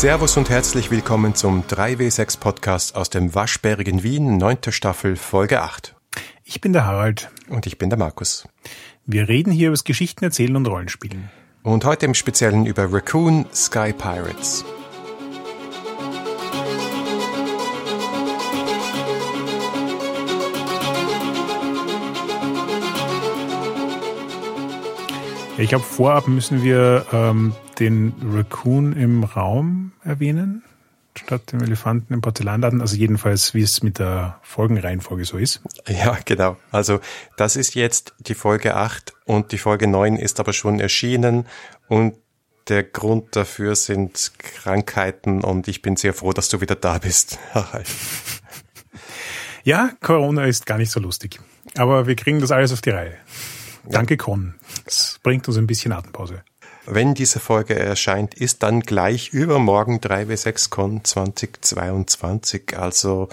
Servus und herzlich willkommen zum 3W6 Podcast aus dem waschbärigen Wien, neunte Staffel, Folge 8. Ich bin der Harald. Und ich bin der Markus. Wir reden hier über das Geschichten erzählen und Rollenspielen. Und heute im Speziellen über Raccoon Sky Pirates. Ich glaube, vorab müssen wir ähm, den Raccoon im Raum erwähnen, statt dem Elefanten im Porzellanladen. Also jedenfalls, wie es mit der Folgenreihenfolge so ist. Ja, genau. Also das ist jetzt die Folge 8 und die Folge 9 ist aber schon erschienen und der Grund dafür sind Krankheiten und ich bin sehr froh, dass du wieder da bist. ja, Corona ist gar nicht so lustig. Aber wir kriegen das alles auf die Reihe. Danke, Con. Das bringt uns ein bisschen Atempause. Wenn diese Folge erscheint, ist dann gleich übermorgen 3W6Con 2022. Also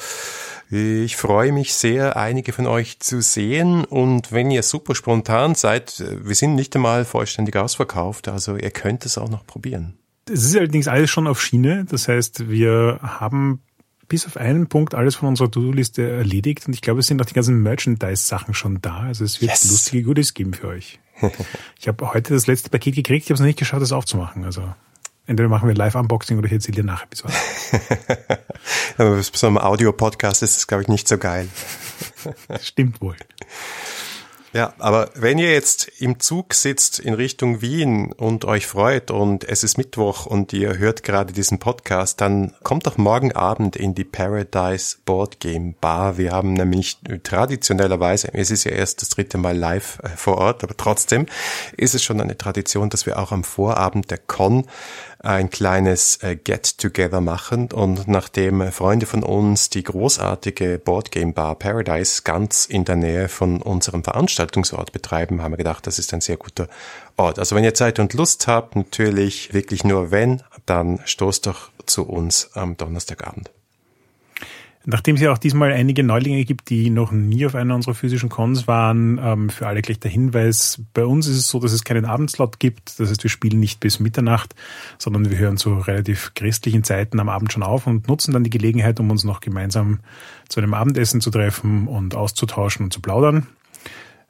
ich freue mich sehr, einige von euch zu sehen. Und wenn ihr super spontan seid, wir sind nicht einmal vollständig ausverkauft. Also ihr könnt es auch noch probieren. Es ist allerdings alles schon auf Schiene. Das heißt, wir haben bis auf einen Punkt alles von unserer To-Do-Liste erledigt und ich glaube, es sind auch die ganzen Merchandise-Sachen schon da. Also es wird yes. lustige Goodies geben für euch. Ich habe heute das letzte Paket gekriegt, ich habe es noch nicht geschafft, das aufzumachen. Also entweder machen wir Live-Unboxing oder ich erzähle dir nachher bis Aber bei so einem Audio-Podcast ist das, glaube ich, nicht so geil. Stimmt wohl. Ja, aber wenn ihr jetzt im Zug sitzt in Richtung Wien und euch freut und es ist Mittwoch und ihr hört gerade diesen Podcast, dann kommt doch morgen Abend in die Paradise Board Game Bar. Wir haben nämlich traditionellerweise, es ist ja erst das dritte Mal live äh, vor Ort, aber trotzdem ist es schon eine Tradition, dass wir auch am Vorabend der Con ein kleines äh, Get-Together machen und nachdem Freunde von uns die großartige Boardgame Bar Paradise ganz in der Nähe von unserem Veranstaltungsort betreiben, haben wir gedacht, das ist ein sehr guter Ort. Also wenn ihr Zeit und Lust habt, natürlich wirklich nur wenn, dann stoßt doch zu uns am Donnerstagabend. Nachdem es ja auch diesmal einige Neulinge gibt, die noch nie auf einer unserer physischen Cons waren, ähm, für alle gleich der Hinweis, bei uns ist es so, dass es keinen Abendslot gibt. Das heißt, wir spielen nicht bis Mitternacht, sondern wir hören zu relativ christlichen Zeiten am Abend schon auf und nutzen dann die Gelegenheit, um uns noch gemeinsam zu einem Abendessen zu treffen und auszutauschen und zu plaudern.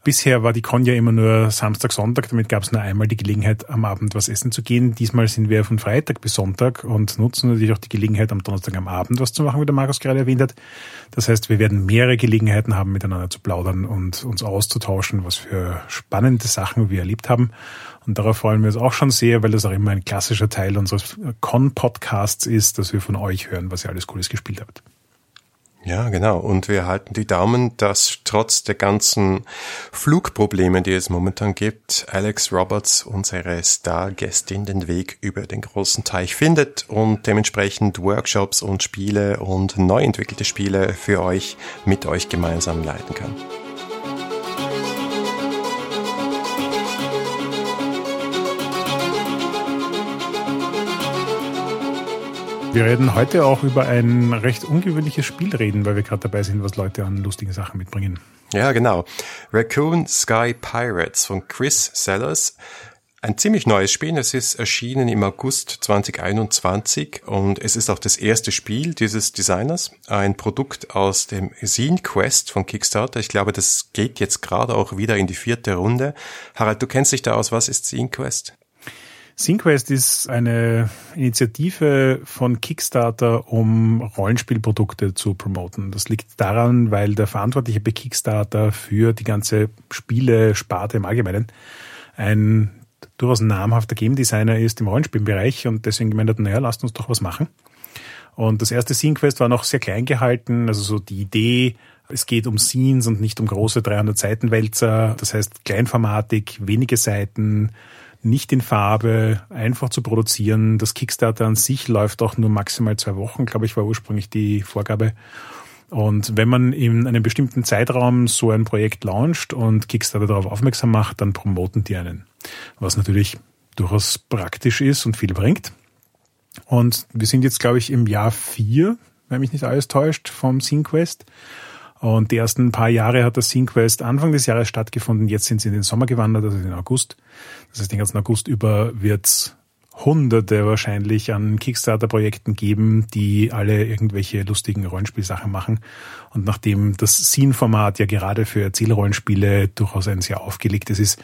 Bisher war die Con ja immer nur Samstag, Sonntag, damit gab es nur einmal die Gelegenheit, am Abend was essen zu gehen. Diesmal sind wir von Freitag bis Sonntag und nutzen natürlich auch die Gelegenheit, am Donnerstag am Abend was zu machen, wie der Markus gerade erwähnt hat. Das heißt, wir werden mehrere Gelegenheiten haben, miteinander zu plaudern und uns auszutauschen, was für spannende Sachen wir erlebt haben. Und darauf freuen wir uns auch schon sehr, weil das auch immer ein klassischer Teil unseres Con-Podcasts ist, dass wir von euch hören, was ihr alles Cooles gespielt habt. Ja, genau. Und wir halten die Daumen, dass trotz der ganzen Flugprobleme, die es momentan gibt, Alex Roberts, unsere Stargästin, den Weg über den großen Teich findet und dementsprechend Workshops und Spiele und neu entwickelte Spiele für euch mit euch gemeinsam leiten kann. Wir werden heute auch über ein recht ungewöhnliches Spiel reden, weil wir gerade dabei sind, was Leute an lustigen Sachen mitbringen. Ja, genau. Raccoon Sky Pirates von Chris Sellers. Ein ziemlich neues Spiel. Es ist erschienen im August 2021 und es ist auch das erste Spiel dieses Designers. Ein Produkt aus dem Zine Quest von Kickstarter. Ich glaube, das geht jetzt gerade auch wieder in die vierte Runde. Harald, du kennst dich da aus. Was ist Zine Quest? SyncQuest ist eine Initiative von Kickstarter, um Rollenspielprodukte zu promoten. Das liegt daran, weil der Verantwortliche bei Kickstarter für die ganze Spiele-Sparte im Allgemeinen ein durchaus namhafter Game Designer ist im Rollenspielbereich und deswegen gemeint hat, naja, lasst uns doch was machen. Und das erste SceneQuest war noch sehr klein gehalten, also so die Idee, es geht um Scenes und nicht um große 300 Seiten Wälzer, das heißt Kleinformatik, wenige Seiten, nicht in Farbe, einfach zu produzieren. Das Kickstarter an sich läuft auch nur maximal zwei Wochen, glaube ich, war ursprünglich die Vorgabe. Und wenn man in einem bestimmten Zeitraum so ein Projekt launcht und Kickstarter darauf aufmerksam macht, dann promoten die einen. Was natürlich durchaus praktisch ist und viel bringt. Und wir sind jetzt, glaube ich, im Jahr vier, wenn mich nicht alles täuscht, vom SceneQuest. Und die ersten paar Jahre hat das SceneQuest Anfang des Jahres stattgefunden. Jetzt sind sie in den Sommer gewandert, also in August. Das heißt, den ganzen August über wird's hunderte wahrscheinlich an Kickstarter-Projekten geben, die alle irgendwelche lustigen Rollenspielsachen machen. Und nachdem das Scene-Format ja gerade für Erzählrollenspiele durchaus ein sehr aufgelegtes ist,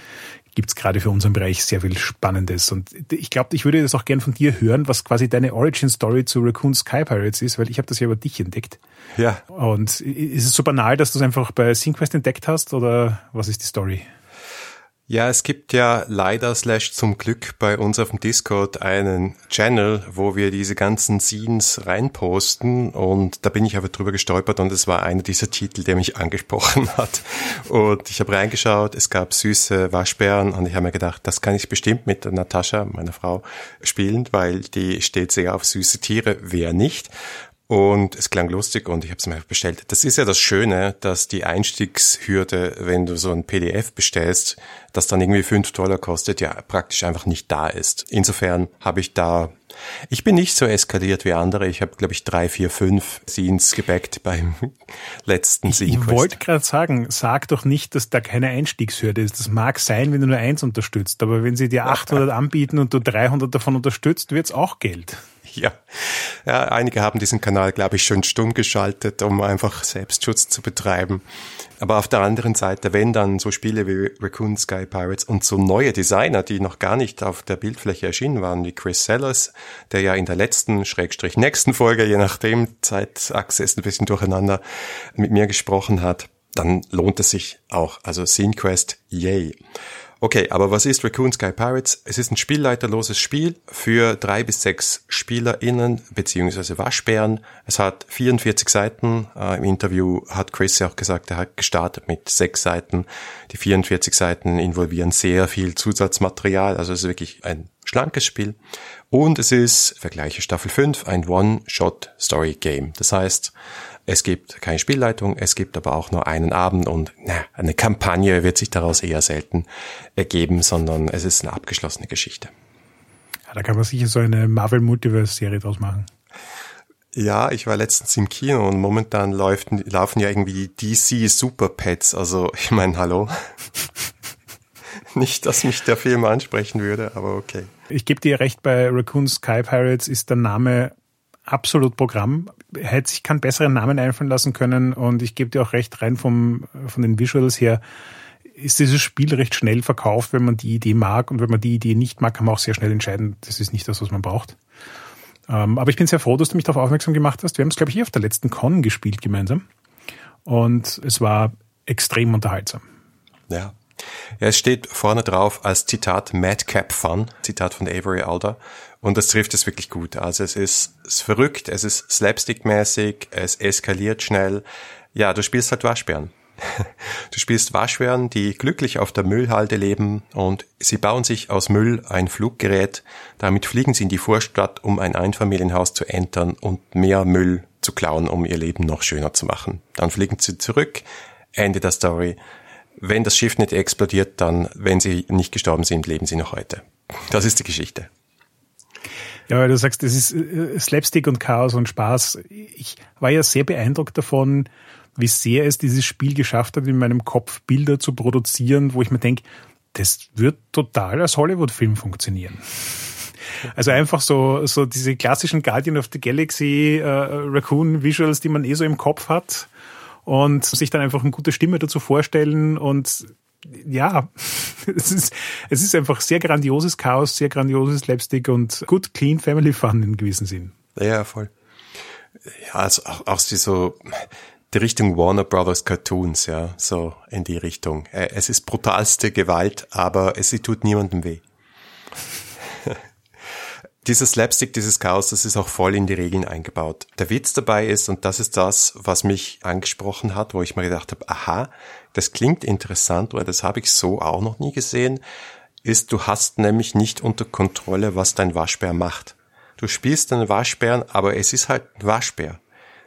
gibt's gerade für unseren Bereich sehr viel Spannendes. Und ich glaube, ich würde das auch gern von dir hören, was quasi deine Origin-Story zu Raccoon Sky Pirates ist, weil ich habe das ja über dich entdeckt. Ja. Und ist es so banal, dass du es einfach bei SceneQuest entdeckt hast oder was ist die Story? Ja, es gibt ja leider slash zum Glück bei uns auf dem Discord einen Channel, wo wir diese ganzen Scenes reinposten und da bin ich aber drüber gestolpert und es war einer dieser Titel, der mich angesprochen hat. Und ich habe reingeschaut, es gab süße Waschbären und ich habe mir gedacht, das kann ich bestimmt mit Natascha, meiner Frau, spielen, weil die steht sehr auf süße Tiere, wer nicht. Und es klang lustig und ich habe es mir bestellt. Das ist ja das Schöne, dass die Einstiegshürde, wenn du so ein PDF bestellst, das dann irgendwie fünf Dollar kostet, ja praktisch einfach nicht da ist. Insofern habe ich da, ich bin nicht so eskaliert wie andere. Ich habe, glaube ich, drei, vier, fünf Scenes gebackt beim letzten Scene. Ich, ich wollte gerade sagen, sag doch nicht, dass da keine Einstiegshürde ist. Das mag sein, wenn du nur eins unterstützt, aber wenn sie dir 800 anbieten und du 300 davon unterstützt, wird's auch Geld. Ja. ja, einige haben diesen Kanal, glaube ich, schon stumm geschaltet, um einfach Selbstschutz zu betreiben. Aber auf der anderen Seite, wenn dann so Spiele wie Raccoon Sky Pirates und so neue Designer, die noch gar nicht auf der Bildfläche erschienen waren, wie Chris Sellers, der ja in der letzten, Schrägstrich nächsten Folge, je nachdem, Zeitachse ist ein bisschen durcheinander, mit mir gesprochen hat, dann lohnt es sich auch. Also Scene Quest, yay. Okay, aber was ist Raccoon Sky Pirates? Es ist ein spielleiterloses Spiel für drei bis sechs SpielerInnen beziehungsweise Waschbären. Es hat 44 Seiten. Äh, Im Interview hat Chris ja auch gesagt, er hat gestartet mit sechs Seiten. Die 44 Seiten involvieren sehr viel Zusatzmaterial. Also es ist wirklich ein schlankes Spiel. Und es ist, vergleiche Staffel 5, ein One-Shot-Story-Game. Das heißt, es gibt keine Spielleitung, es gibt aber auch nur einen Abend und na, eine Kampagne wird sich daraus eher selten ergeben, sondern es ist eine abgeschlossene Geschichte. Ja, da kann man sicher so eine Marvel Multiverse Serie draus machen. Ja, ich war letztens im Kino und momentan läuft, laufen ja irgendwie die DC Super Pets. Also ich meine, hallo. Nicht, dass mich der Film ansprechen würde, aber okay. Ich gebe dir recht, bei Raccoon Sky Pirates ist der Name absolut Programm. Hätte sich keinen besseren Namen einfallen lassen können und ich gebe dir auch recht, rein vom, von den Visuals her ist dieses Spiel recht schnell verkauft, wenn man die Idee mag und wenn man die Idee nicht mag, kann man auch sehr schnell entscheiden, das ist nicht das, was man braucht. Ähm, aber ich bin sehr froh, dass du mich darauf aufmerksam gemacht hast. Wir haben es, glaube ich, hier auf der letzten Con gespielt gemeinsam und es war extrem unterhaltsam. Ja. Ja, es steht vorne drauf als Zitat Madcap Fun, Zitat von Avery Alder. Und das trifft es wirklich gut. Also es ist, es ist verrückt, es ist slapstick-mäßig, es eskaliert schnell. Ja, du spielst halt Waschbären. Du spielst Waschbären, die glücklich auf der Müllhalde leben und sie bauen sich aus Müll ein Fluggerät. Damit fliegen sie in die Vorstadt, um ein Einfamilienhaus zu entern und mehr Müll zu klauen, um ihr Leben noch schöner zu machen. Dann fliegen sie zurück. Ende der Story. Wenn das Schiff nicht explodiert, dann, wenn sie nicht gestorben sind, leben sie noch heute. Das ist die Geschichte. Ja, weil du sagst, das ist äh, Slapstick und Chaos und Spaß. Ich war ja sehr beeindruckt davon, wie sehr es dieses Spiel geschafft hat, in meinem Kopf Bilder zu produzieren, wo ich mir denke, das wird total als Hollywood-Film funktionieren. Also einfach so, so diese klassischen Guardian of the Galaxy äh, Raccoon Visuals, die man eh so im Kopf hat und sich dann einfach eine gute Stimme dazu vorstellen und ja, es ist, es ist einfach sehr grandioses Chaos, sehr grandioses Slapstick und gut clean Family Fun in gewissem Sinn. Ja, voll. Ja, also auch, auch die so, die Richtung Warner Brothers Cartoons, ja, so in die Richtung. Äh, es ist brutalste Gewalt, aber es tut niemandem weh. Dieses Slapstick, dieses Chaos, das ist auch voll in die Regeln eingebaut. Der Witz dabei ist, und das ist das, was mich angesprochen hat, wo ich mir gedacht habe, aha, das klingt interessant, weil das habe ich so auch noch nie gesehen, ist, du hast nämlich nicht unter Kontrolle, was dein Waschbär macht. Du spielst einen Waschbären, aber es ist halt ein Waschbär.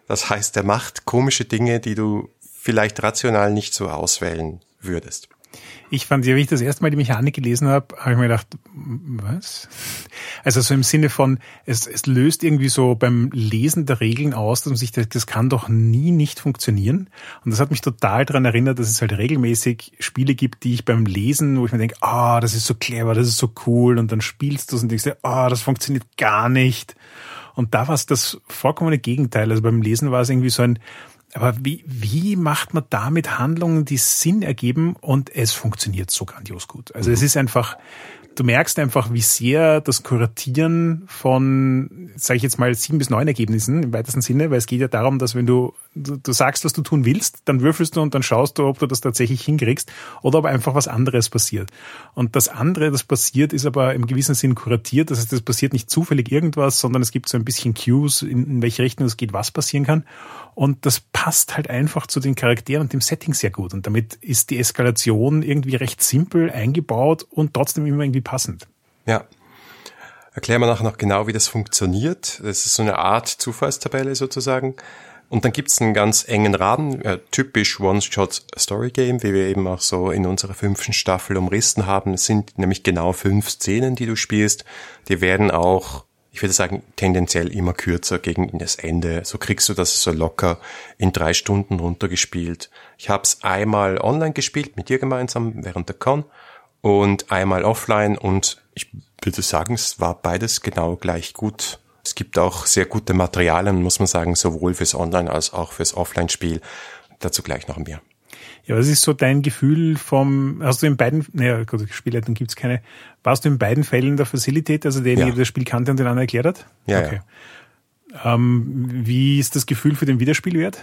Das heißt, er macht komische Dinge, die du vielleicht rational nicht so auswählen würdest. Ich fand, wie ich das erste Mal die Mechanik gelesen habe, habe ich mir gedacht, was? Also so im Sinne von, es, es löst irgendwie so beim Lesen der Regeln aus, dass man sich denkt, das kann doch nie nicht funktionieren. Und das hat mich total daran erinnert, dass es halt regelmäßig Spiele gibt, die ich beim Lesen, wo ich mir denke, ah, oh, das ist so clever, das ist so cool, und dann spielst du es und denkst dir, ah, oh, das funktioniert gar nicht. Und da war es das vollkommene Gegenteil. Also beim Lesen war es irgendwie so ein, aber wie, wie macht man damit Handlungen, die Sinn ergeben und es funktioniert so grandios gut? Also mhm. es ist einfach, du merkst einfach, wie sehr das Kuratieren von, sage ich jetzt mal, sieben bis neun Ergebnissen im weitesten Sinne, weil es geht ja darum, dass wenn du, du, du sagst, was du tun willst, dann würfelst du und dann schaust du, ob du das tatsächlich hinkriegst oder ob einfach was anderes passiert. Und das andere, das passiert, ist aber im gewissen Sinn kuratiert. Das heißt, es passiert nicht zufällig irgendwas, sondern es gibt so ein bisschen Cues, in, in welche Richtung es geht, was passieren kann. Und das passt halt einfach zu den Charakteren und dem Setting sehr gut. Und damit ist die Eskalation irgendwie recht simpel eingebaut und trotzdem immer irgendwie passend. Ja. Erklären wir nachher noch genau, wie das funktioniert. Das ist so eine Art Zufallstabelle sozusagen. Und dann gibt's einen ganz engen Rahmen, äh, typisch One-Shot-Story-Game, wie wir eben auch so in unserer fünften Staffel umrissen haben. Es sind nämlich genau fünf Szenen, die du spielst. Die werden auch ich würde sagen, tendenziell immer kürzer gegen das Ende. So kriegst du das so locker in drei Stunden runtergespielt. Ich habe es einmal online gespielt mit dir gemeinsam während der Con und einmal offline und ich würde sagen, es war beides genau gleich gut. Es gibt auch sehr gute Materialien, muss man sagen, sowohl fürs Online als auch fürs Offline-Spiel. Dazu gleich noch mehr. Ja, was ist so dein Gefühl vom, hast du in beiden, naja, gut, Spielleitung gibt's keine, warst du in beiden Fällen der Facilität, also derjenige, ja. der das Spiel kannte und den anderen erklärt hat? Ja. Okay. Ja. Ähm, wie ist das Gefühl für den Wiederspielwert?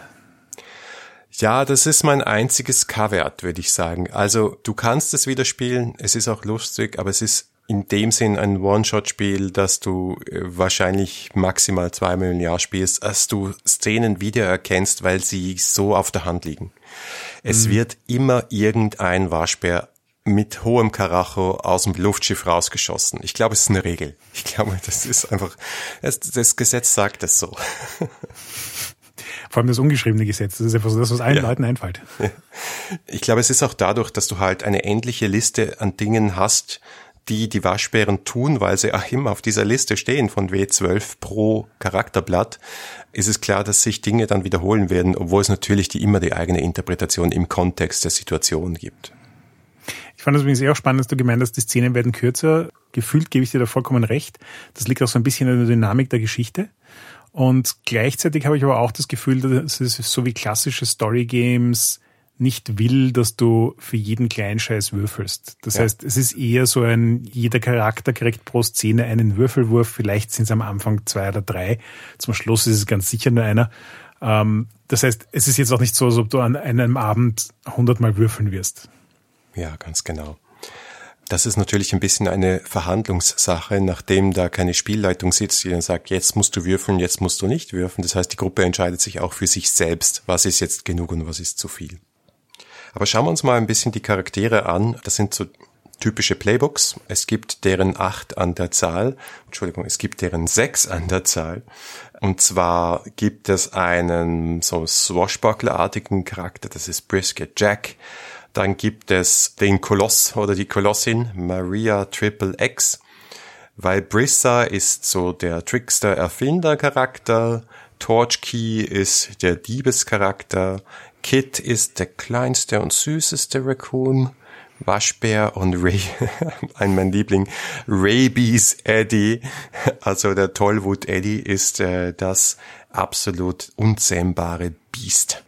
Ja, das ist mein einziges K-Wert, würde ich sagen. Also du kannst es wieder spielen, es ist auch lustig, aber es ist in dem Sinn ein One-Shot-Spiel, dass du äh, wahrscheinlich maximal zweimal im Jahr spielst, dass du Szenen wiedererkennst, weil sie so auf der Hand liegen. Es mhm. wird immer irgendein Waschbär mit hohem Karacho aus dem Luftschiff rausgeschossen. Ich glaube, es ist eine Regel. Ich glaube, das ist einfach, das, das Gesetz sagt es so. Vor allem das ungeschriebene Gesetz. Das ist einfach so das, was allen ja. Leuten einfällt. Ich glaube, es ist auch dadurch, dass du halt eine endliche Liste an Dingen hast, die die Waschbären tun, weil sie auch immer auf dieser Liste stehen von W12 pro Charakterblatt, ist es klar, dass sich Dinge dann wiederholen werden, obwohl es natürlich die immer die eigene Interpretation im Kontext der Situation gibt. Ich fand es übrigens auch spannend, dass du gemeint hast, die Szenen werden kürzer. Gefühlt gebe ich dir da vollkommen recht. Das liegt auch so ein bisschen in der Dynamik der Geschichte. Und gleichzeitig habe ich aber auch das Gefühl, dass es so wie klassische Story Games nicht will, dass du für jeden kleinen Scheiß würfelst. Das ja. heißt, es ist eher so ein, jeder Charakter kriegt pro Szene einen Würfelwurf, vielleicht sind es am Anfang zwei oder drei, zum Schluss ist es ganz sicher nur einer. Ähm, das heißt, es ist jetzt auch nicht so, als ob du an einem Abend hundertmal würfeln wirst. Ja, ganz genau. Das ist natürlich ein bisschen eine Verhandlungssache, nachdem da keine Spielleitung sitzt, die dann sagt, jetzt musst du würfeln, jetzt musst du nicht würfeln. Das heißt, die Gruppe entscheidet sich auch für sich selbst, was ist jetzt genug und was ist zu viel. Aber schauen wir uns mal ein bisschen die Charaktere an. Das sind so typische Playbooks. Es gibt deren acht an der Zahl. Entschuldigung, es gibt deren sechs an der Zahl. Und zwar gibt es einen so Swashbuckler-artigen Charakter, das ist Brisket Jack. Dann gibt es den Koloss oder die Kolossin Maria Triple X. Weil Brissa ist so der Trickster-Erfinder-Charakter. Torchkey ist der Diebescharakter. Kit ist der kleinste und süßeste Raccoon. Waschbär und Ray, ein mein Liebling, Rabies Eddie, also der Tollwood Eddie ist äh, das absolut unzähmbare Biest.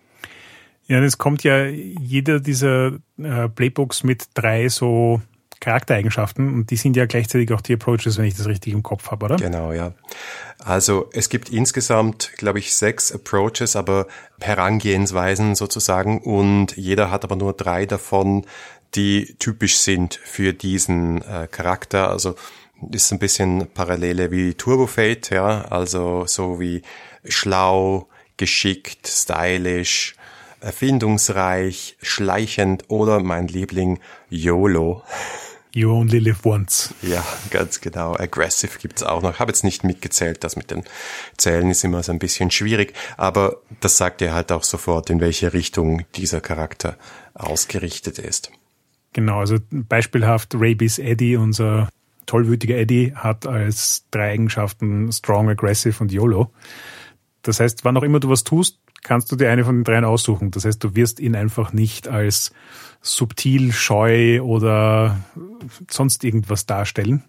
Ja, es kommt ja jeder dieser äh, Playbooks mit drei so Charaktereigenschaften und die sind ja gleichzeitig auch die Approaches, wenn ich das richtig im Kopf habe, oder? Genau, ja. Also es gibt insgesamt, glaube ich, sechs Approaches, aber Herangehensweisen sozusagen und jeder hat aber nur drei davon, die typisch sind für diesen äh, Charakter. Also ist ein bisschen Parallele wie Turbo Fate, ja, also so wie schlau, geschickt, stylisch, erfindungsreich, schleichend oder mein Liebling YOLO. You only live once. Ja, ganz genau. Aggressive gibt's auch noch. Habe jetzt nicht mitgezählt, das mit den Zählen ist immer so ein bisschen schwierig, aber das sagt dir halt auch sofort, in welche Richtung dieser Charakter ausgerichtet ist. Genau, also beispielhaft Rabies Eddie, unser tollwütiger Eddie, hat als drei Eigenschaften Strong, Aggressive und YOLO. Das heißt, wann auch immer du was tust, kannst du dir eine von den dreien aussuchen. Das heißt, du wirst ihn einfach nicht als subtil, scheu oder sonst irgendwas darstellen.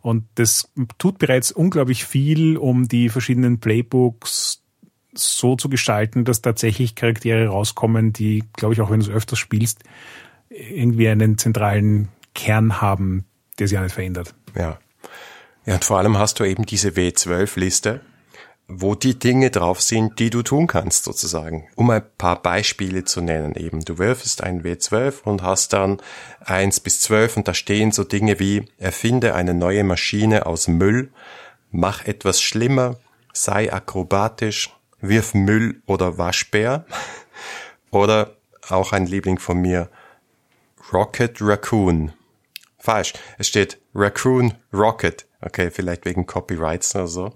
Und das tut bereits unglaublich viel, um die verschiedenen Playbooks so zu gestalten, dass tatsächlich Charaktere rauskommen, die, glaube ich, auch wenn du es öfters spielst, irgendwie einen zentralen Kern haben, der sich auch nicht verändert. Ja. Ja, und vor allem hast du eben diese W12-Liste, wo die Dinge drauf sind, die du tun kannst, sozusagen. Um ein paar Beispiele zu nennen eben. Du wirfst ein W12 und hast dann eins bis zwölf und da stehen so Dinge wie erfinde eine neue Maschine aus Müll, mach etwas schlimmer, sei akrobatisch, wirf Müll oder Waschbär. oder auch ein Liebling von mir, Rocket Raccoon. Falsch. Es steht Raccoon Rocket. Okay, vielleicht wegen Copyrights oder so.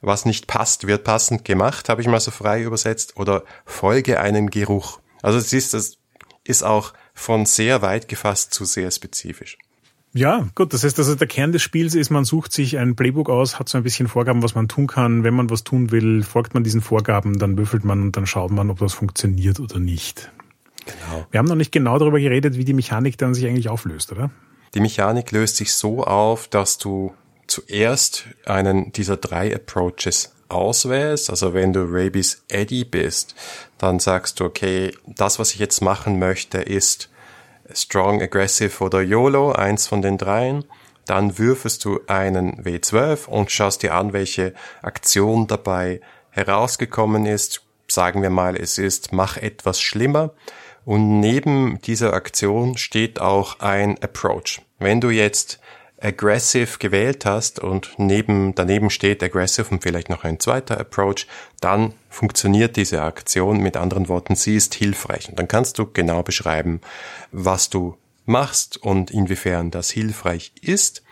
Was nicht passt, wird passend gemacht, habe ich mal so frei übersetzt. Oder folge einem Geruch. Also es ist, das ist auch von sehr weit gefasst zu sehr spezifisch. Ja, gut, das heißt also der Kern des Spiels ist, man sucht sich ein Playbook aus, hat so ein bisschen Vorgaben, was man tun kann. Wenn man was tun will, folgt man diesen Vorgaben, dann würfelt man und dann schaut man, ob das funktioniert oder nicht. Genau. Wir haben noch nicht genau darüber geredet, wie die Mechanik dann sich eigentlich auflöst, oder? Die Mechanik löst sich so auf, dass du zuerst einen dieser drei Approaches auswählst. Also wenn du Rabies Eddie bist, dann sagst du, okay, das, was ich jetzt machen möchte, ist Strong, Aggressive oder YOLO, eins von den dreien. Dann würfest du einen W12 und schaust dir an, welche Aktion dabei herausgekommen ist. Sagen wir mal, es ist, mach etwas schlimmer. Und neben dieser Aktion steht auch ein Approach. Wenn du jetzt Aggressive gewählt hast und neben, daneben steht Aggressive und vielleicht noch ein zweiter Approach, dann funktioniert diese Aktion. Mit anderen Worten, sie ist hilfreich. Und dann kannst du genau beschreiben, was du machst und inwiefern das hilfreich ist.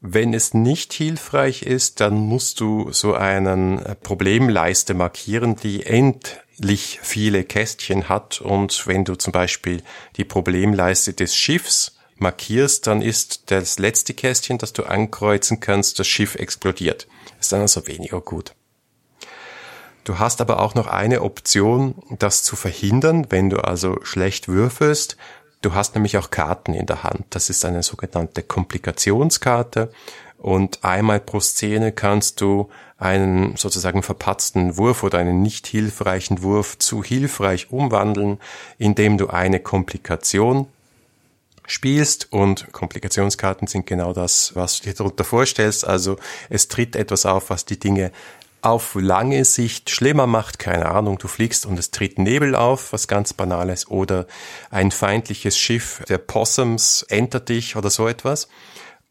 Wenn es nicht hilfreich ist, dann musst du so einen Problemleiste markieren, die endlich viele Kästchen hat. Und wenn du zum Beispiel die Problemleiste des Schiffs markierst, dann ist das letzte Kästchen, das du ankreuzen kannst, das Schiff explodiert. Ist dann also weniger gut. Du hast aber auch noch eine Option, das zu verhindern, wenn du also schlecht würfelst. Du hast nämlich auch Karten in der Hand. Das ist eine sogenannte Komplikationskarte. Und einmal pro Szene kannst du einen sozusagen verpatzten Wurf oder einen nicht hilfreichen Wurf zu hilfreich umwandeln, indem du eine Komplikation spielst und Komplikationskarten sind genau das, was du dir darunter vorstellst. Also es tritt etwas auf, was die Dinge auf lange Sicht schlimmer macht, keine Ahnung, du fliegst und es tritt Nebel auf, was ganz banales, oder ein feindliches Schiff der Possums entert dich oder so etwas.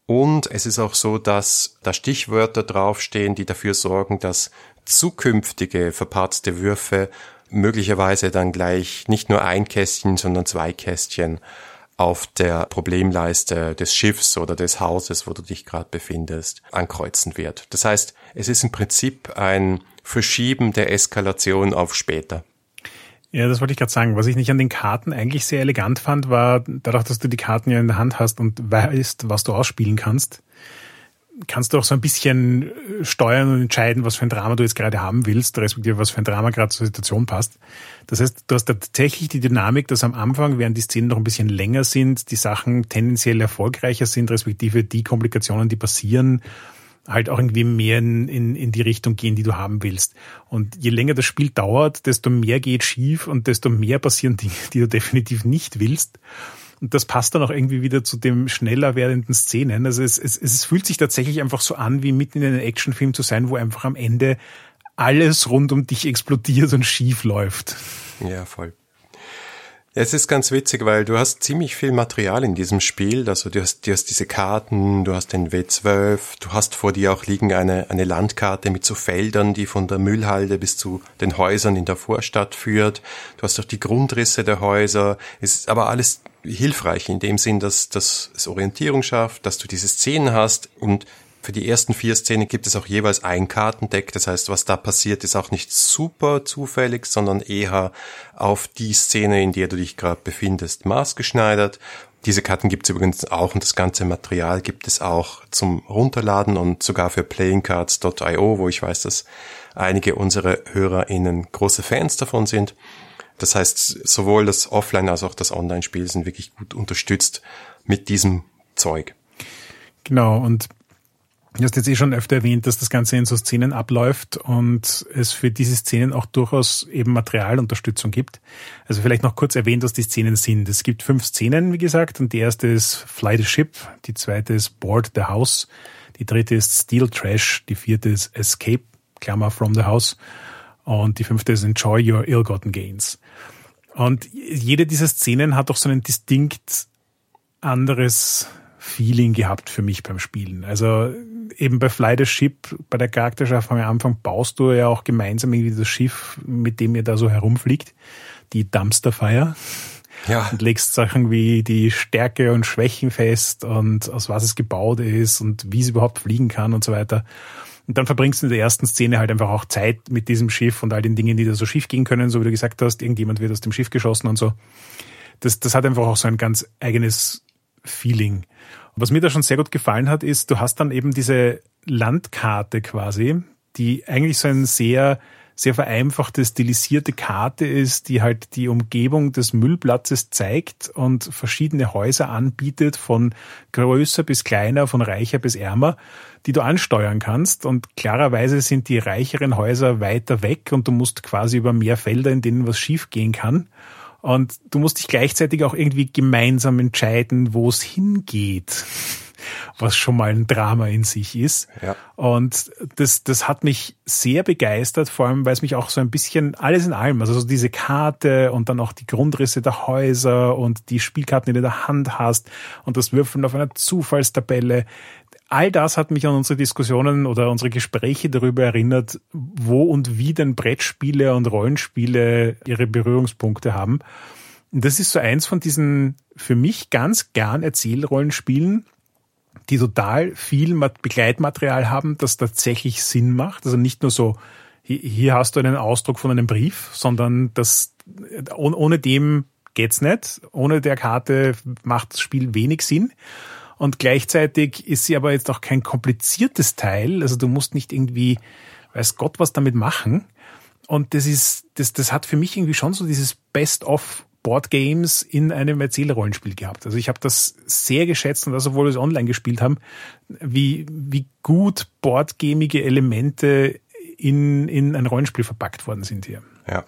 Und es ist auch so, dass da Stichwörter draufstehen, die dafür sorgen, dass zukünftige verpatzte Würfe möglicherweise dann gleich nicht nur ein Kästchen, sondern zwei Kästchen auf der Problemleiste des Schiffs oder des Hauses, wo du dich gerade befindest, ankreuzen wird. Das heißt, es ist im Prinzip ein Verschieben der Eskalation auf später. Ja, das wollte ich gerade sagen. Was ich nicht an den Karten eigentlich sehr elegant fand, war dadurch, dass du die Karten ja in der Hand hast und weißt, was du ausspielen kannst, kannst du auch so ein bisschen äh, steuern und entscheiden, was für ein Drama du jetzt gerade haben willst, respektive was für ein Drama gerade zur Situation passt. Das heißt, du hast tatsächlich die Dynamik, dass am Anfang, während die Szenen noch ein bisschen länger sind, die Sachen tendenziell erfolgreicher sind, respektive die Komplikationen, die passieren, halt auch irgendwie mehr in, in, in die Richtung gehen, die du haben willst. Und je länger das Spiel dauert, desto mehr geht schief und desto mehr passieren Dinge, die du definitiv nicht willst. Und das passt dann auch irgendwie wieder zu dem schneller werdenden Szenen. Also es, es, es fühlt sich tatsächlich einfach so an, wie mitten in einem Actionfilm zu sein, wo einfach am Ende alles rund um dich explodiert und schief läuft. Ja, voll. Es ist ganz witzig, weil du hast ziemlich viel Material in diesem Spiel. Also du hast, du hast diese Karten, du hast den W12, du hast vor dir auch liegen eine, eine Landkarte mit so Feldern, die von der Müllhalde bis zu den Häusern in der Vorstadt führt. Du hast auch die Grundrisse der Häuser. Es ist aber alles hilfreich in dem Sinn, dass, dass es Orientierung schafft, dass du diese Szenen hast und Für die ersten vier Szenen gibt es auch jeweils ein Kartendeck. Das heißt, was da passiert, ist auch nicht super zufällig, sondern eher auf die Szene, in der du dich gerade befindest, maßgeschneidert. Diese Karten gibt es übrigens auch und das ganze Material gibt es auch zum Runterladen und sogar für playingcards.io, wo ich weiß, dass einige unserer HörerInnen große Fans davon sind. Das heißt, sowohl das Offline- als auch das Online-Spiel sind wirklich gut unterstützt mit diesem Zeug. Genau, und Du hast jetzt eh schon öfter erwähnt, dass das Ganze in so Szenen abläuft und es für diese Szenen auch durchaus eben Materialunterstützung gibt. Also vielleicht noch kurz erwähnt, was die Szenen sind. Es gibt fünf Szenen, wie gesagt, und die erste ist Fly the Ship, die zweite ist Board the House, die dritte ist Steel Trash, die vierte ist Escape, Klammer from the House, und die fünfte ist Enjoy Your Ill-Gotten Gains. Und jede dieser Szenen hat doch so ein distinkt anderes Feeling gehabt für mich beim Spielen. Also eben bei Fly the Ship, bei der Charakterschaffung am Anfang baust du ja auch gemeinsam irgendwie das Schiff, mit dem ihr da so herumfliegt, die Dumpster Fire. Ja. Und legst Sachen wie die Stärke und Schwächen fest und aus was es gebaut ist und wie es überhaupt fliegen kann und so weiter. Und dann verbringst du in der ersten Szene halt einfach auch Zeit mit diesem Schiff und all den Dingen, die da so schief gehen können, so wie du gesagt hast, irgendjemand wird aus dem Schiff geschossen und so. Das, das hat einfach auch so ein ganz eigenes Feeling. Was mir da schon sehr gut gefallen hat, ist, du hast dann eben diese Landkarte quasi, die eigentlich so ein sehr, sehr vereinfachte, stilisierte Karte ist, die halt die Umgebung des Müllplatzes zeigt und verschiedene Häuser anbietet, von größer bis kleiner, von reicher bis ärmer, die du ansteuern kannst. Und klarerweise sind die reicheren Häuser weiter weg und du musst quasi über mehr Felder, in denen was schief gehen kann. Und du musst dich gleichzeitig auch irgendwie gemeinsam entscheiden, wo es hingeht. Was schon mal ein Drama in sich ist. Ja. Und das, das hat mich sehr begeistert, vor allem, weil es mich auch so ein bisschen alles in allem, also so diese Karte und dann auch die Grundrisse der Häuser und die Spielkarten, die du in der Hand hast und das Würfeln auf einer Zufallstabelle, all das hat mich an unsere Diskussionen oder unsere Gespräche darüber erinnert, wo und wie denn Brettspiele und Rollenspiele ihre Berührungspunkte haben. Und das ist so eins von diesen für mich ganz gern Erzählrollenspielen, die total viel Begleitmaterial haben, das tatsächlich Sinn macht. Also nicht nur so, hier hast du einen Ausdruck von einem Brief, sondern das, ohne dem geht's nicht. Ohne der Karte macht das Spiel wenig Sinn. Und gleichzeitig ist sie aber jetzt auch kein kompliziertes Teil. Also du musst nicht irgendwie, weiß Gott, was damit machen. Und das ist, das, das hat für mich irgendwie schon so dieses Best-of Board Games in einem Erzählrollenspiel gehabt. Also ich habe das sehr geschätzt und das, obwohl wir es online gespielt haben, wie, wie gut boardgamige Elemente in, in ein Rollenspiel verpackt worden sind hier. Ja.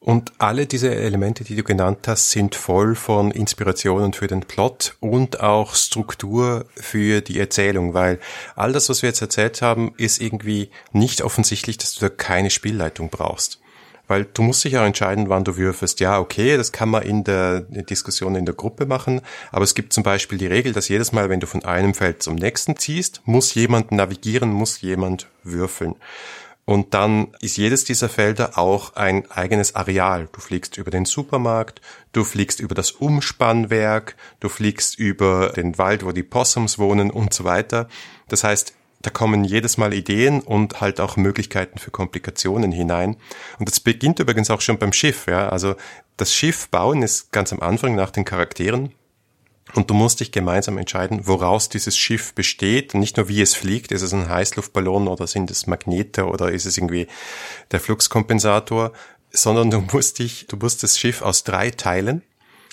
Und alle diese Elemente, die du genannt hast, sind voll von Inspirationen für den Plot und auch Struktur für die Erzählung, weil all das, was wir jetzt erzählt haben, ist irgendwie nicht offensichtlich, dass du da keine Spielleitung brauchst. Weil du musst dich ja entscheiden, wann du würfelst. Ja, okay, das kann man in der Diskussion in der Gruppe machen, aber es gibt zum Beispiel die Regel, dass jedes Mal, wenn du von einem Feld zum nächsten ziehst, muss jemand navigieren, muss jemand würfeln. Und dann ist jedes dieser Felder auch ein eigenes Areal. Du fliegst über den Supermarkt, du fliegst über das Umspannwerk, du fliegst über den Wald, wo die Possums wohnen und so weiter. Das heißt, da kommen jedes Mal Ideen und halt auch Möglichkeiten für Komplikationen hinein. Und das beginnt übrigens auch schon beim Schiff, ja. Also das Schiff bauen ist ganz am Anfang nach den Charakteren und du musst dich gemeinsam entscheiden, woraus dieses Schiff besteht. Nicht nur wie es fliegt, ist es ein Heißluftballon oder sind es Magnete oder ist es irgendwie der Fluxkompensator, sondern du musst dich, du musst das Schiff aus drei Teilen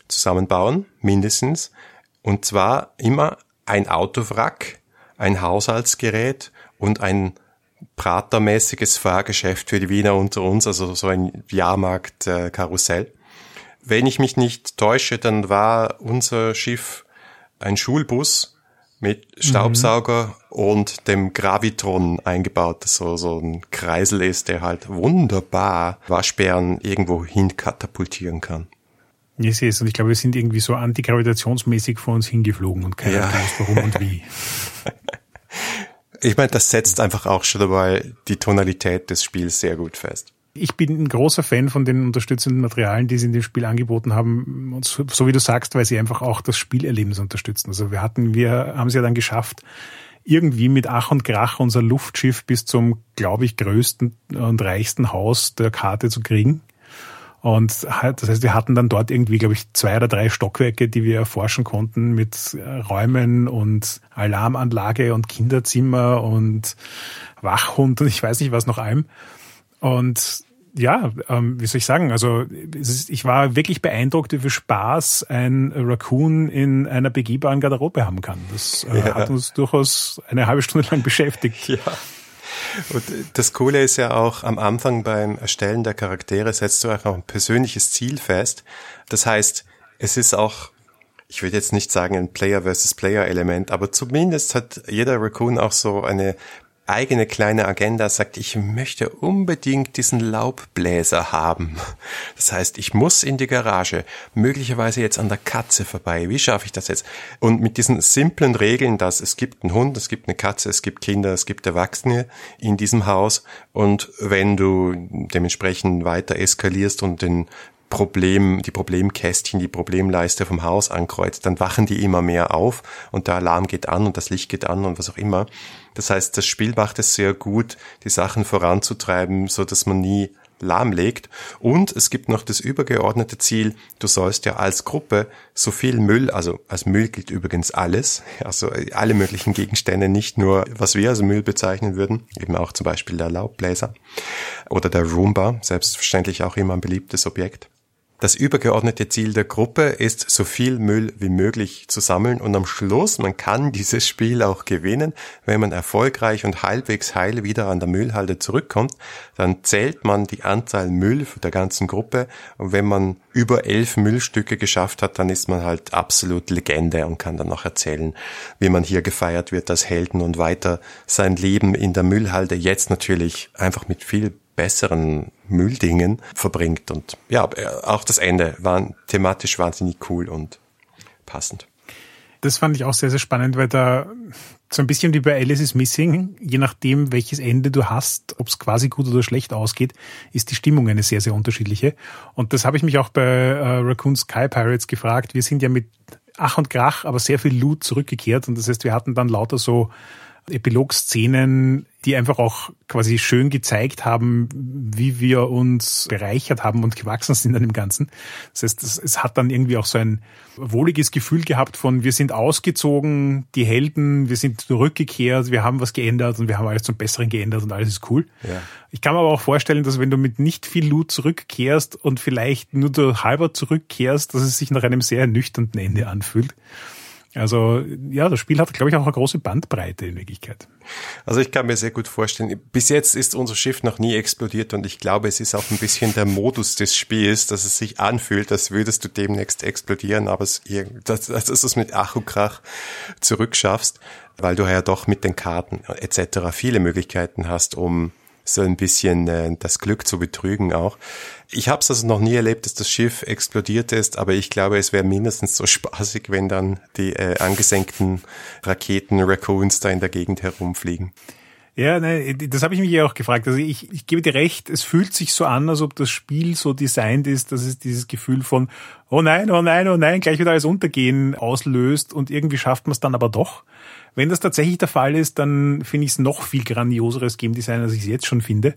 zusammenbauen, mindestens. Und zwar immer ein Autowrack, ein Haushaltsgerät und ein pratermäßiges Fahrgeschäft für die Wiener unter uns, also so ein Jahrmarkt-Karussell. Wenn ich mich nicht täusche, dann war unser Schiff ein Schulbus mit Staubsauger mhm. und dem Gravitron eingebaut, das so, so ein Kreisel ist, der halt wunderbar Waschbären irgendwo hin katapultieren kann. Ich sehe es und ich glaube, wir sind irgendwie so antigravitationsmäßig vor uns hingeflogen und keiner ja. weiß warum und wie. Ich meine, das setzt einfach auch schon dabei die Tonalität des Spiels sehr gut fest ich bin ein großer Fan von den unterstützenden Materialien, die sie in dem Spiel angeboten haben. Und so, so wie du sagst, weil sie einfach auch das Spielerlebnis unterstützen. Also wir hatten, wir haben es ja dann geschafft, irgendwie mit Ach und Krach unser Luftschiff bis zum, glaube ich, größten und reichsten Haus der Karte zu kriegen. Und das heißt, wir hatten dann dort irgendwie, glaube ich, zwei oder drei Stockwerke, die wir erforschen konnten mit Räumen und Alarmanlage und Kinderzimmer und Wachhund und ich weiß nicht was noch allem. Und ja, ähm, wie soll ich sagen, also ist, ich war wirklich beeindruckt, wie viel Spaß ein Raccoon in einer begehbaren Garderobe haben kann. Das äh, ja. hat uns durchaus eine halbe Stunde lang beschäftigt. Ja. Und das Coole ist ja auch, am Anfang beim Erstellen der Charaktere setzt du auch ein persönliches Ziel fest. Das heißt, es ist auch ich würde jetzt nicht sagen ein Player versus Player Element, aber zumindest hat jeder Raccoon auch so eine eigene kleine Agenda sagt, ich möchte unbedingt diesen Laubbläser haben. Das heißt, ich muss in die Garage, möglicherweise jetzt an der Katze vorbei. Wie schaffe ich das jetzt? Und mit diesen simplen Regeln, dass es gibt einen Hund, es gibt eine Katze, es gibt Kinder, es gibt Erwachsene in diesem Haus und wenn du dementsprechend weiter eskalierst und den Problem, die Problemkästchen, die Problemleiste vom Haus ankreuzt, dann wachen die immer mehr auf und der Alarm geht an und das Licht geht an und was auch immer. Das heißt, das Spiel macht es sehr gut, die Sachen voranzutreiben, so dass man nie lahmlegt. Und es gibt noch das übergeordnete Ziel, du sollst ja als Gruppe so viel Müll, also als Müll gilt übrigens alles, also alle möglichen Gegenstände, nicht nur was wir als Müll bezeichnen würden, eben auch zum Beispiel der Laubbläser oder der Roomba, selbstverständlich auch immer ein beliebtes Objekt. Das übergeordnete Ziel der Gruppe ist, so viel Müll wie möglich zu sammeln und am Schluss, man kann dieses Spiel auch gewinnen, wenn man erfolgreich und halbwegs heil wieder an der Müllhalde zurückkommt, dann zählt man die Anzahl Müll der ganzen Gruppe. Und wenn man über elf Müllstücke geschafft hat, dann ist man halt absolut Legende und kann dann noch erzählen, wie man hier gefeiert wird als Helden und weiter sein Leben in der Müllhalde jetzt natürlich einfach mit viel besseren Mülldingen verbringt. Und ja, auch das Ende war thematisch wahnsinnig cool und passend. Das fand ich auch sehr, sehr spannend, weil da so ein bisschen wie bei Alice is Missing, je nachdem, welches Ende du hast, ob es quasi gut oder schlecht ausgeht, ist die Stimmung eine sehr, sehr unterschiedliche. Und das habe ich mich auch bei äh, Raccoon Sky Pirates gefragt. Wir sind ja mit Ach und Krach, aber sehr viel Loot zurückgekehrt. Und das heißt, wir hatten dann lauter so Epilog-Szenen, die einfach auch quasi schön gezeigt haben, wie wir uns bereichert haben und gewachsen sind an dem Ganzen. Das heißt, es hat dann irgendwie auch so ein wohliges Gefühl gehabt von, wir sind ausgezogen, die Helden, wir sind zurückgekehrt, wir haben was geändert und wir haben alles zum Besseren geändert und alles ist cool. Ja. Ich kann mir aber auch vorstellen, dass wenn du mit nicht viel Loot zurückkehrst und vielleicht nur halber zurückkehrst, dass es sich nach einem sehr ernüchternden Ende anfühlt. Also ja, das Spiel hat, glaube ich, auch eine große Bandbreite in Wirklichkeit. Also ich kann mir sehr gut vorstellen, bis jetzt ist unser Schiff noch nie explodiert und ich glaube, es ist auch ein bisschen der Modus des Spiels, dass es sich anfühlt, als würdest du demnächst explodieren, aber es, dass, dass du es mit Ach zurückschaffst, weil du ja doch mit den Karten etc. viele Möglichkeiten hast, um so ein bisschen äh, das Glück zu betrügen auch. Ich habe es also noch nie erlebt, dass das Schiff explodiert ist, aber ich glaube, es wäre mindestens so spaßig, wenn dann die äh, angesenkten Raketen Raccoons da in der Gegend herumfliegen. Ja, ne, das habe ich mich ja auch gefragt. Also ich, ich gebe dir recht, es fühlt sich so an, als ob das Spiel so designt ist, dass es dieses Gefühl von, oh nein, oh nein, oh nein, gleich wieder alles untergehen auslöst und irgendwie schafft man es dann aber doch. Wenn das tatsächlich der Fall ist, dann finde ich es noch viel grandioseres Game Design, als ich es jetzt schon finde.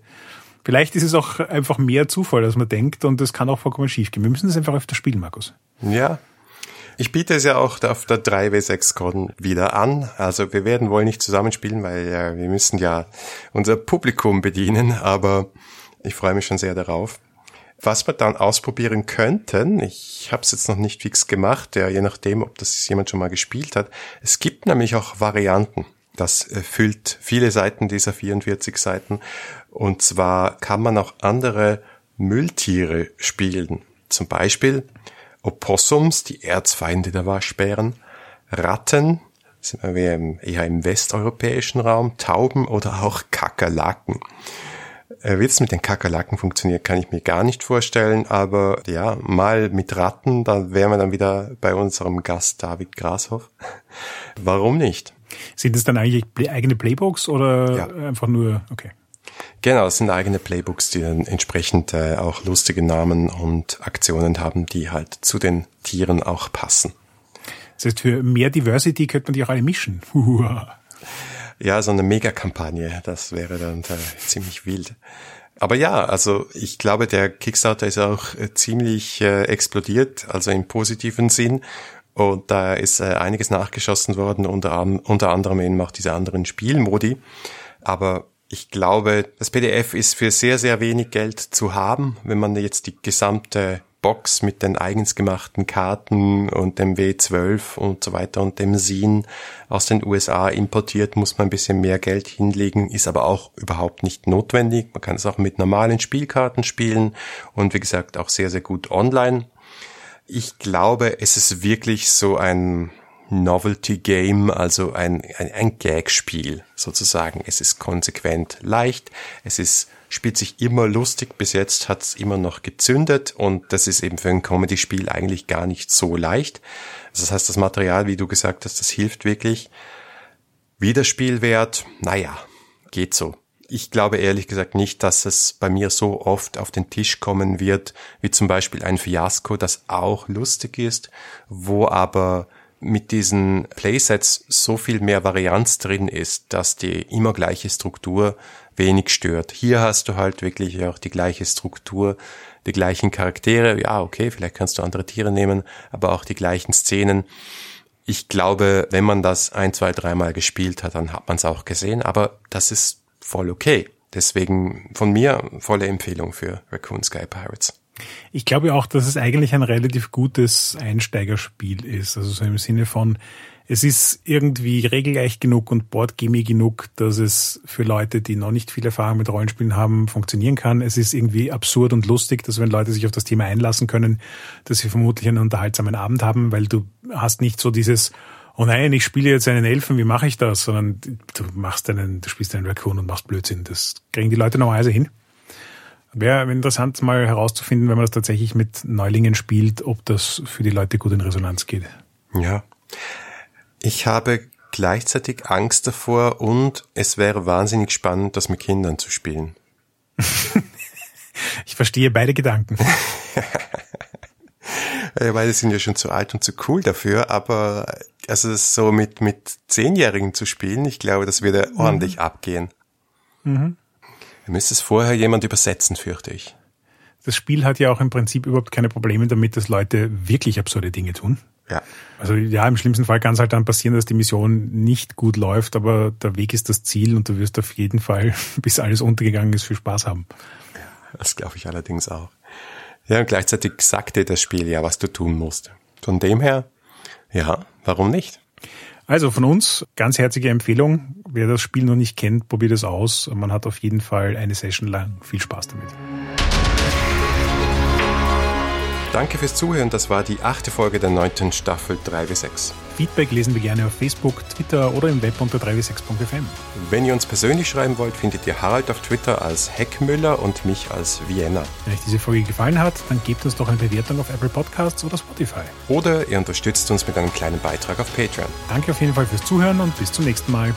Vielleicht ist es auch einfach mehr Zufall, als man denkt und es kann auch vollkommen schief gehen. Wir müssen es einfach öfter spielen, Markus. Ja. Ich biete es ja auch auf der 3W6-Con wieder an. Also wir werden wohl nicht zusammenspielen, weil ja, wir müssen ja unser Publikum bedienen, aber ich freue mich schon sehr darauf. Was wir dann ausprobieren könnten, ich habe es jetzt noch nicht fix gemacht, ja, je nachdem, ob das jemand schon mal gespielt hat. Es gibt nämlich auch Varianten. Das äh, füllt viele Seiten dieser 44 Seiten. Und zwar kann man auch andere Mülltiere spielen. Zum Beispiel Opossums, die Erzfeinde der Waschbären, Ratten, sind wir eher im westeuropäischen Raum, Tauben oder auch Kakerlaken. Äh, wie es mit den Kakerlaken funktioniert, kann ich mir gar nicht vorstellen, aber ja, mal mit Ratten, da wären wir dann wieder bei unserem Gast David Grashoff. Warum nicht? Sind es dann eigentlich eigene Playbooks oder ja. einfach nur, okay. Genau, es sind eigene Playbooks, die dann entsprechend äh, auch lustige Namen und Aktionen haben, die halt zu den Tieren auch passen. Das heißt, für mehr Diversity könnte man die auch alle mischen. Ja, so eine Megakampagne, das wäre dann äh, ziemlich wild. Aber ja, also ich glaube, der Kickstarter ist auch äh, ziemlich äh, explodiert, also im positiven Sinn. Und da ist äh, einiges nachgeschossen worden, unter, unter anderem eben auch diese anderen Spielmodi. Aber ich glaube, das PDF ist für sehr, sehr wenig Geld zu haben, wenn man jetzt die gesamte Box mit den eigens gemachten Karten und dem W12 und so weiter und dem SIN aus den USA importiert, muss man ein bisschen mehr Geld hinlegen, ist aber auch überhaupt nicht notwendig. Man kann es auch mit normalen Spielkarten spielen und wie gesagt auch sehr, sehr gut online. Ich glaube, es ist wirklich so ein Novelty Game, also ein, ein, ein Gag-Spiel sozusagen. Es ist konsequent leicht, es ist spielt sich immer lustig. Bis jetzt hat's immer noch gezündet und das ist eben für ein Comedy-Spiel eigentlich gar nicht so leicht. Das heißt, das Material, wie du gesagt hast, das hilft wirklich. Wiederspielwert, naja, geht so. Ich glaube ehrlich gesagt nicht, dass es bei mir so oft auf den Tisch kommen wird, wie zum Beispiel ein Fiasko, das auch lustig ist, wo aber mit diesen Playsets so viel mehr Varianz drin ist, dass die immer gleiche Struktur wenig stört. Hier hast du halt wirklich auch die gleiche Struktur, die gleichen Charaktere. Ja, okay, vielleicht kannst du andere Tiere nehmen, aber auch die gleichen Szenen. Ich glaube, wenn man das ein, zwei, dreimal gespielt hat, dann hat man es auch gesehen, aber das ist voll okay. Deswegen von mir volle Empfehlung für Raccoon Sky Pirates. Ich glaube auch, dass es eigentlich ein relativ gutes Einsteigerspiel ist. Also so im Sinne von, es ist irgendwie regelreich genug und boardgamey genug, dass es für Leute, die noch nicht viel Erfahrung mit Rollenspielen haben, funktionieren kann. Es ist irgendwie absurd und lustig, dass wenn Leute sich auf das Thema einlassen können, dass sie vermutlich einen unterhaltsamen Abend haben, weil du hast nicht so dieses, oh nein, ich spiele jetzt einen Elfen, wie mache ich das? Sondern du machst einen, du spielst einen Raccoon und machst Blödsinn. Das kriegen die Leute normalerweise hin. Wäre interessant, mal herauszufinden, wenn man das tatsächlich mit Neulingen spielt, ob das für die Leute gut in Resonanz geht. Ja. Ich habe gleichzeitig Angst davor und es wäre wahnsinnig spannend, das mit Kindern zu spielen. ich verstehe beide Gedanken. Beide sind ja schon zu alt und zu cool dafür, aber also so mit, mit Zehnjährigen zu spielen, ich glaube, das würde mhm. ordentlich abgehen. Mhm. Du müsstest vorher jemand übersetzen, fürchte ich. Das Spiel hat ja auch im Prinzip überhaupt keine Probleme damit, dass Leute wirklich absurde Dinge tun. Ja. Also ja, im schlimmsten Fall kann es halt dann passieren, dass die Mission nicht gut läuft, aber der Weg ist das Ziel und du wirst auf jeden Fall, bis alles untergegangen ist, viel Spaß haben. Das glaube ich allerdings auch. Ja, und gleichzeitig sagt dir das Spiel ja, was du tun musst. Von dem her, ja, warum nicht? Also von uns ganz herzliche Empfehlung. Wer das Spiel noch nicht kennt, probiert es aus. Man hat auf jeden Fall eine Session lang viel Spaß damit. Danke fürs Zuhören. Das war die achte Folge der neunten Staffel 3 w 6. Feedback lesen wir gerne auf Facebook, Twitter oder im Web unter 3w6.fm. Wenn ihr uns persönlich schreiben wollt, findet ihr Harald auf Twitter als Heckmüller und mich als Vienna. Wenn euch diese Folge gefallen hat, dann gebt uns doch eine Bewertung auf Apple Podcasts oder Spotify. Oder ihr unterstützt uns mit einem kleinen Beitrag auf Patreon. Danke auf jeden Fall fürs Zuhören und bis zum nächsten Mal.